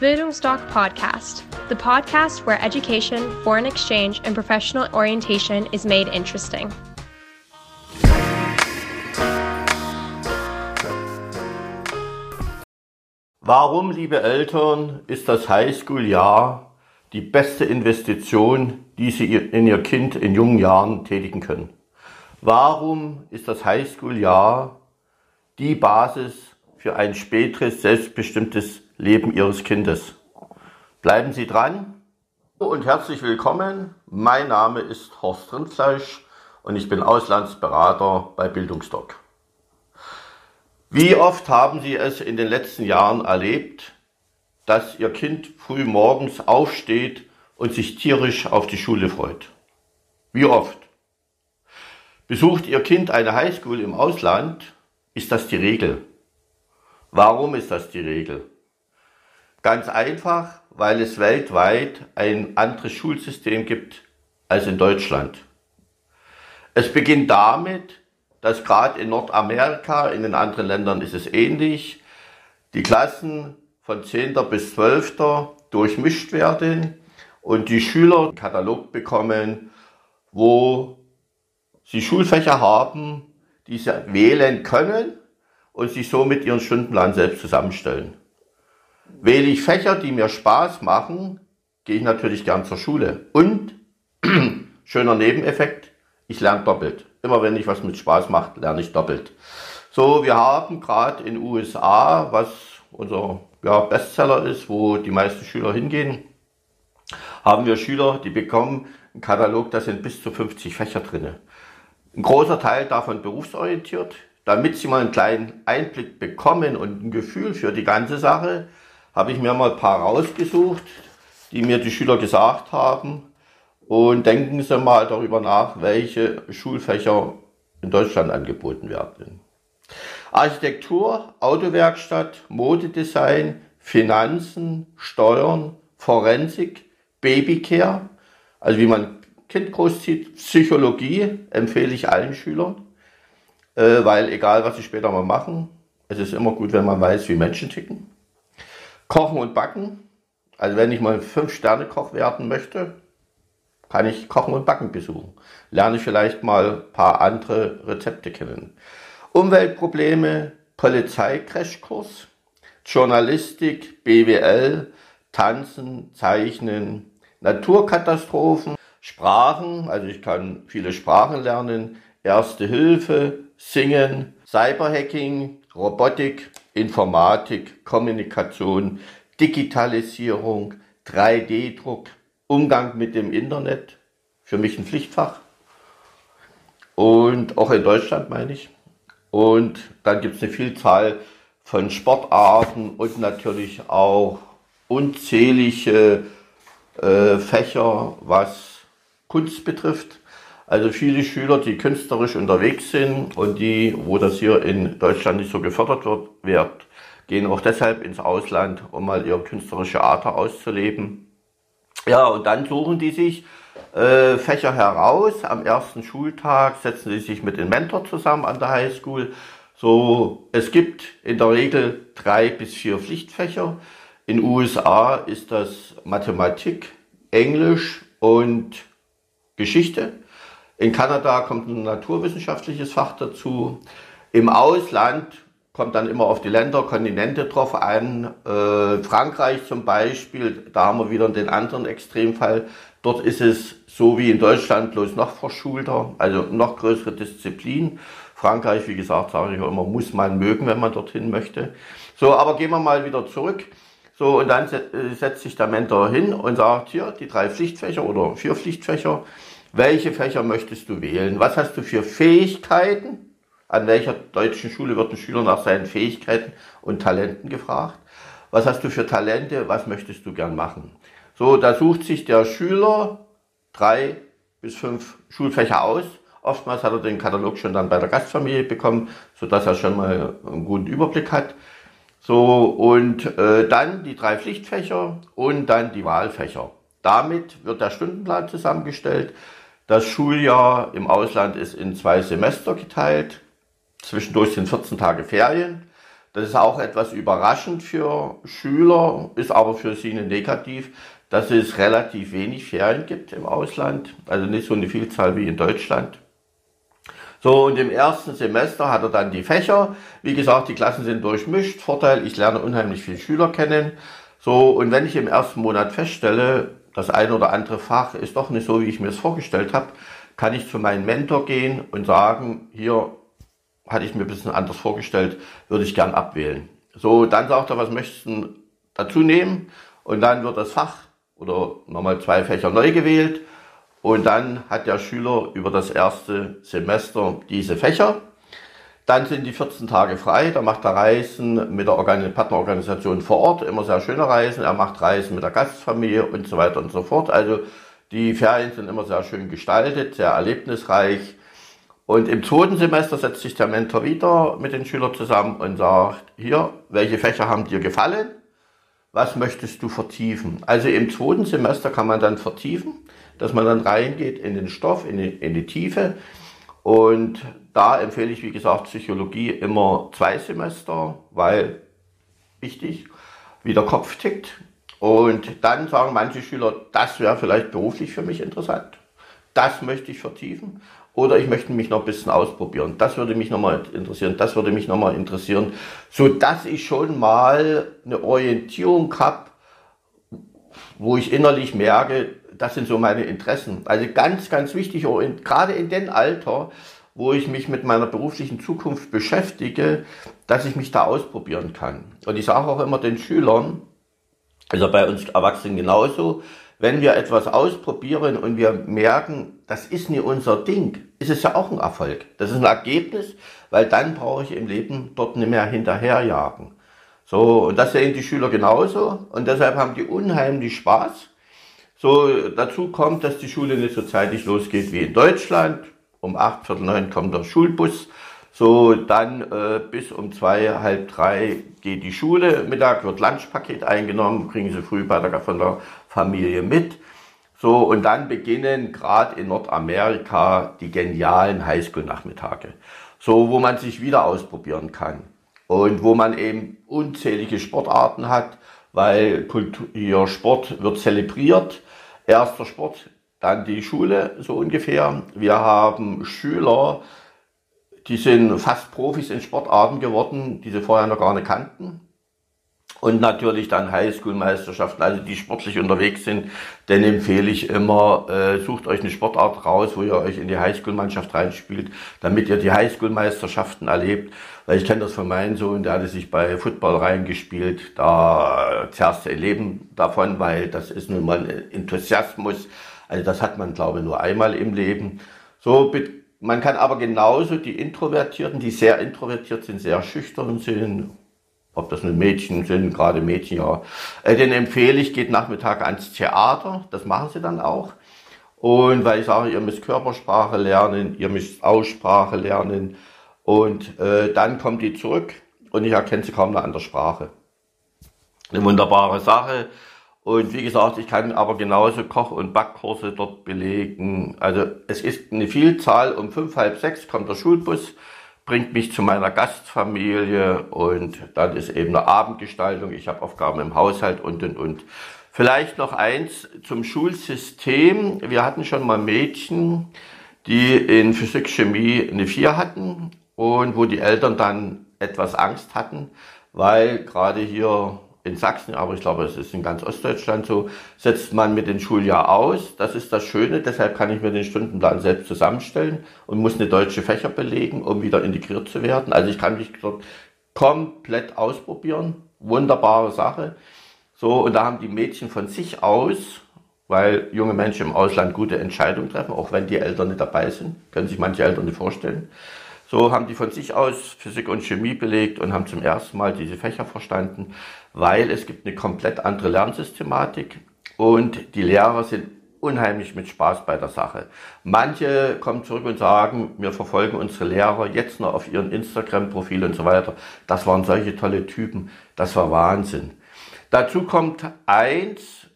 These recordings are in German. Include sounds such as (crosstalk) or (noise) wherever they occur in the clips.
Bildungsdoc Podcast, the podcast where education, foreign exchange, and professional orientation is made interesting. Warum, liebe Eltern, ist das Highschool-Jahr die beste Investition, die Sie in Ihr Kind in jungen Jahren tätigen können? Warum ist das Highschool-Jahr die Basis für ein späteres, selbstbestimmtes Leben Ihres Kindes? Bleiben Sie dran und herzlich willkommen. Mein Name ist Horst Rindfleisch und ich bin Auslandsberater bei Bildungsdoc. Wie oft haben Sie es in den letzten Jahren erlebt, dass Ihr Kind früh morgens aufsteht und sich tierisch auf die Schule freut? Wie oft? Besucht Ihr Kind eine Highschool im Ausland, ist das die Regel. Warum ist das die Regel? Ganz einfach, weil es weltweit ein anderes Schulsystem gibt als in Deutschland. Es beginnt damit, dass gerade in Nordamerika, in den anderen Ländern ist es ähnlich, die Klassen von 10. bis 12. durchmischt werden und die Schüler einen Katalog bekommen, wo sie Schulfächer haben, die sie wählen können und sich somit ihren Stundenplan selbst zusammenstellen. Wähle ich Fächer, die mir Spaß machen, gehe ich natürlich gern zur Schule. Und, (clears throat) schöner Nebeneffekt, ich lerne doppelt. Immer wenn ich was mit Spaß mache, lerne ich doppelt. So, wir haben gerade in USA, was unser ja, Bestseller ist, wo die meisten Schüler hingehen, haben wir Schüler, die bekommen einen Katalog, da sind bis zu 50 Fächer drin. Ein großer Teil davon berufsorientiert. Damit sie mal einen kleinen Einblick bekommen und ein Gefühl für die ganze Sache, habe ich mir mal ein paar rausgesucht, die mir die Schüler gesagt haben. Und denken Sie mal darüber nach, welche Schulfächer in Deutschland angeboten werden. Architektur, Autowerkstatt, Modedesign, Finanzen, Steuern, Forensik, Babycare, also wie man Kind großzieht, Psychologie empfehle ich allen Schülern, äh, weil egal was sie später mal machen, es ist immer gut, wenn man weiß, wie Menschen ticken. Kochen und Backen, also wenn ich mal Fünf-Sterne-Koch werden möchte, kann ich Kochen und Backen besuchen. Lerne ich vielleicht mal ein paar andere Rezepte kennen. Umweltprobleme, Polizeicrashkurs, Journalistik, BWL, Tanzen, Zeichnen, Naturkatastrophen, Sprachen, also ich kann viele Sprachen lernen, Erste Hilfe, Singen, Cyberhacking, Robotik, Informatik, Kommunikation, Digitalisierung, 3D-Druck, Umgang mit dem Internet, für mich ein Pflichtfach. Und auch in Deutschland meine ich. Und dann gibt es eine Vielzahl von Sportarten und natürlich auch unzählige äh, Fächer, was Kunst betrifft. Also viele Schüler, die künstlerisch unterwegs sind und die, wo das hier in Deutschland nicht so gefördert wird, wird gehen auch deshalb ins Ausland, um mal ihre künstlerische Ader auszuleben. Ja, und dann suchen die sich äh, Fächer heraus. Am ersten Schultag setzen sie sich mit dem Mentor zusammen an der Highschool. So, es gibt in der Regel drei bis vier Pflichtfächer. In USA ist das Mathematik, Englisch und Geschichte. In Kanada kommt ein naturwissenschaftliches Fach dazu. Im Ausland kommt dann immer auf die Länder, Kontinente drauf an. Äh, Frankreich zum Beispiel, da haben wir wieder den anderen Extremfall. Dort ist es so wie in Deutschland bloß noch verschulter, also noch größere Disziplin. Frankreich, wie gesagt, sage ich auch immer, muss man mögen, wenn man dorthin möchte. So, aber gehen wir mal wieder zurück. So, und dann äh, setzt sich der Mentor hin und sagt, hier, die drei Pflichtfächer oder vier Pflichtfächer. Welche Fächer möchtest du wählen? Was hast du für Fähigkeiten? An welcher deutschen Schule wird ein Schüler nach seinen Fähigkeiten und Talenten gefragt? Was hast du für Talente? Was möchtest du gern machen? So, da sucht sich der Schüler drei bis fünf Schulfächer aus. Oftmals hat er den Katalog schon dann bei der Gastfamilie bekommen, so dass er schon mal einen guten Überblick hat. So, und äh, dann die drei Pflichtfächer und dann die Wahlfächer. Damit wird der Stundenplan zusammengestellt. Das Schuljahr im Ausland ist in zwei Semester geteilt. Zwischendurch sind 14 Tage Ferien. Das ist auch etwas überraschend für Schüler, ist aber für sie negativ, dass es relativ wenig Ferien gibt im Ausland, also nicht so eine Vielzahl wie in Deutschland. So, und im ersten Semester hat er dann die Fächer. Wie gesagt, die Klassen sind durchmischt. Vorteil, ich lerne unheimlich viele Schüler kennen. So, und wenn ich im ersten Monat feststelle, das eine oder andere Fach ist doch nicht so, wie ich mir es vorgestellt habe, kann ich zu meinem Mentor gehen und sagen, hier hatte ich mir ein bisschen anders vorgestellt, würde ich gern abwählen. So, dann sagt er, was möchtest du dazu nehmen? Und dann wird das Fach oder nochmal zwei Fächer neu gewählt. Und dann hat der Schüler über das erste Semester diese Fächer. Dann sind die 14 Tage frei, da macht er Reisen mit der Partnerorganisation vor Ort, immer sehr schöne Reisen. Er macht Reisen mit der Gastfamilie und so weiter und so fort. Also die Ferien sind immer sehr schön gestaltet, sehr erlebnisreich. Und im zweiten Semester setzt sich der Mentor wieder mit den Schülern zusammen und sagt, hier, welche Fächer haben dir gefallen? Was möchtest du vertiefen? Also im zweiten Semester kann man dann vertiefen, dass man dann reingeht in den Stoff, in die, in die Tiefe. Und da empfehle ich, wie gesagt, Psychologie immer zwei Semester, weil wichtig, wie der Kopf tickt. Und dann sagen manche Schüler, das wäre vielleicht beruflich für mich interessant. Das möchte ich vertiefen. Oder ich möchte mich noch ein bisschen ausprobieren. Das würde mich nochmal interessieren. Das würde mich nochmal interessieren. So dass ich schon mal eine Orientierung habe, wo ich innerlich merke, das sind so meine Interessen. Also ganz, ganz wichtig, gerade in dem Alter, wo ich mich mit meiner beruflichen Zukunft beschäftige, dass ich mich da ausprobieren kann. Und ich sage auch immer den Schülern, also bei uns Erwachsenen genauso, wenn wir etwas ausprobieren und wir merken, das ist nie unser Ding, ist es ja auch ein Erfolg. Das ist ein Ergebnis, weil dann brauche ich im Leben dort nicht mehr hinterherjagen. So, und das sehen die Schüler genauso und deshalb haben die unheimlich Spaß so, dazu kommt, dass die Schule nicht so zeitig losgeht wie in Deutschland. Um acht, viertel neun kommt der Schulbus. So, dann äh, bis um zwei, halb drei geht die Schule. Mittag wird Lunchpaket eingenommen, kriegen sie früh bei der, von der Familie mit. So, und dann beginnen gerade in Nordamerika die genialen Highschool-Nachmittage. So, wo man sich wieder ausprobieren kann. Und wo man eben unzählige Sportarten hat, weil Kultur, Sport wird zelebriert erster Sport, dann die Schule so ungefähr. Wir haben Schüler, die sind fast Profis in Sportarten geworden, die sie vorher noch gar nicht kannten. Und natürlich dann Highschool-Meisterschaften, also die sportlich unterwegs sind, denn empfehle ich immer, äh, sucht euch eine Sportart raus, wo ihr euch in die Highschool-Mannschaft reinspielt, damit ihr die Highschool-Meisterschaften erlebt. Weil ich kenne das von meinem Sohn, der hatte sich bei Football reingespielt, da zerrst du ein Leben davon, weil das ist nun mal ein Enthusiasmus. Also das hat man, glaube ich, nur einmal im Leben. So, man kann aber genauso die Introvertierten, die sehr introvertiert sind, sehr schüchtern sind, ob das nun Mädchen sind, gerade Mädchen, ja. Äh, den empfehle ich, geht Nachmittag ans Theater, das machen sie dann auch. Und weil ich sage, ihr müsst Körpersprache lernen, ihr müsst Aussprache lernen. Und äh, dann kommt die zurück und ich erkenne sie kaum noch an der Sprache. Eine wunderbare Sache. Und wie gesagt, ich kann aber genauso Koch- und Backkurse dort belegen. Also es ist eine Vielzahl. Um fünf, halb sechs kommt der Schulbus bringt mich zu meiner Gastfamilie und dann ist eben eine Abendgestaltung. Ich habe Aufgaben im Haushalt und und und. Vielleicht noch eins zum Schulsystem. Wir hatten schon mal Mädchen, die in Physik, Chemie eine 4 hatten und wo die Eltern dann etwas Angst hatten, weil gerade hier in Sachsen, aber ich glaube, es ist in ganz Ostdeutschland so, setzt man mit dem Schuljahr aus. Das ist das Schöne, deshalb kann ich mir den Stundenplan selbst zusammenstellen und muss eine deutsche Fächer belegen, um wieder integriert zu werden. Also ich kann mich dort komplett ausprobieren. Wunderbare Sache. So, und da haben die Mädchen von sich aus, weil junge Menschen im Ausland gute Entscheidungen treffen, auch wenn die Eltern nicht dabei sind, können sich manche Eltern nicht vorstellen. So haben die von sich aus Physik und Chemie belegt und haben zum ersten Mal diese Fächer verstanden, weil es gibt eine komplett andere Lernsystematik und die Lehrer sind unheimlich mit Spaß bei der Sache. Manche kommen zurück und sagen, wir verfolgen unsere Lehrer jetzt noch auf ihren Instagram-Profil und so weiter. Das waren solche tolle Typen. Das war Wahnsinn. Dazu kommt eins,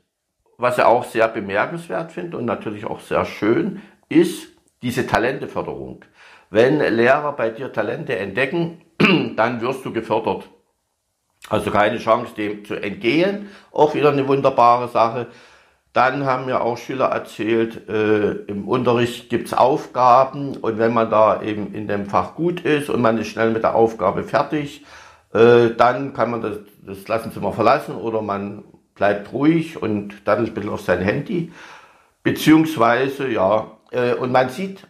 was ich auch sehr bemerkenswert finde und natürlich auch sehr schön, ist diese Talenteförderung. Wenn Lehrer bei dir Talente entdecken, (clears throat) dann wirst du gefördert. Also keine Chance, dem zu entgehen. Auch wieder eine wunderbare Sache. Dann haben mir auch Schüler erzählt, äh, im Unterricht gibt's Aufgaben und wenn man da eben in dem Fach gut ist und man ist schnell mit der Aufgabe fertig, äh, dann kann man das, das Klassenzimmer verlassen oder man bleibt ruhig und daddelt ein bisschen auf sein Handy. Beziehungsweise, ja, äh, und man sieht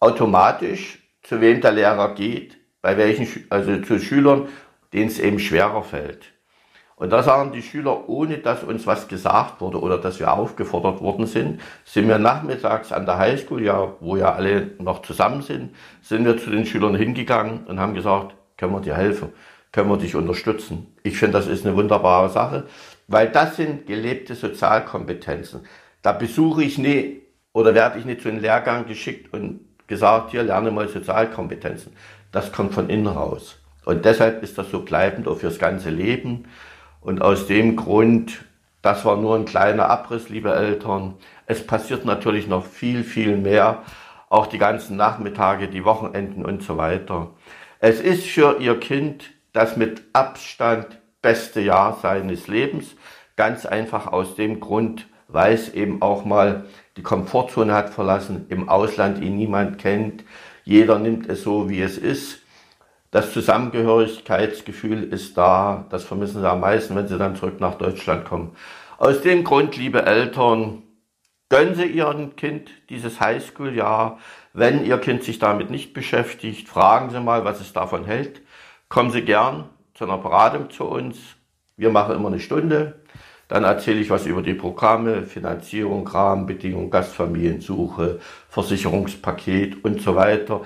automatisch, zu wem der Lehrer geht, bei welchen, also zu Schülern, denen es eben schwerer fällt. Und da sagen die Schüler, ohne dass uns was gesagt wurde oder dass wir aufgefordert worden sind, sind wir nachmittags an der Highschool, ja, wo ja alle noch zusammen sind, sind wir zu den Schülern hingegangen und haben gesagt, können wir dir helfen, können wir dich unterstützen. Ich finde, das ist eine wunderbare Sache, weil das sind gelebte Sozialkompetenzen. Da besuche ich nie oder werde ich nicht zu einem Lehrgang geschickt und gesagt, hier lerne mal Sozialkompetenzen. Das kommt von innen raus. Und deshalb ist das so bleibend auch fürs ganze Leben. Und aus dem Grund, das war nur ein kleiner Abriss, liebe Eltern. Es passiert natürlich noch viel, viel mehr. Auch die ganzen Nachmittage, die Wochenenden und so weiter. Es ist für Ihr Kind das mit Abstand beste Jahr seines Lebens. Ganz einfach aus dem Grund, weil es eben auch mal die Komfortzone hat verlassen, im Ausland ihn niemand kennt. Jeder nimmt es so, wie es ist. Das Zusammengehörigkeitsgefühl ist da, das vermissen sie am meisten, wenn sie dann zurück nach Deutschland kommen. Aus dem Grund, liebe Eltern, gönnen Sie Ihrem Kind dieses Highschool-Jahr. Wenn Ihr Kind sich damit nicht beschäftigt, fragen Sie mal, was es davon hält. Kommen Sie gern zu einer Beratung zu uns. Wir machen immer eine Stunde. Dann erzähle ich was über die Programme, Finanzierung, Rahmenbedingungen, Gastfamiliensuche, Versicherungspaket und so weiter.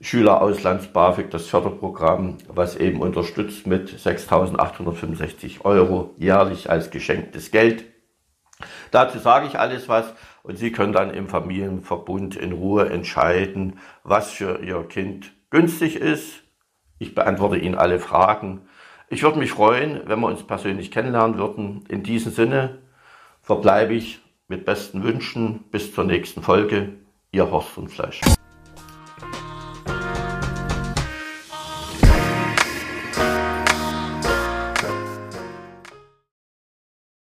Schülerauslands-BAföG, das Förderprogramm, was eben unterstützt mit 6.865 Euro jährlich als geschenktes Geld. Dazu sage ich alles was und Sie können dann im Familienverbund in Ruhe entscheiden, was für Ihr Kind günstig ist. Ich beantworte Ihnen alle Fragen. Ich würde mich freuen, wenn wir uns persönlich kennenlernen würden. In diesem Sinne verbleibe ich mit besten Wünschen bis zur nächsten Folge. Ihr Horst von Fleisch.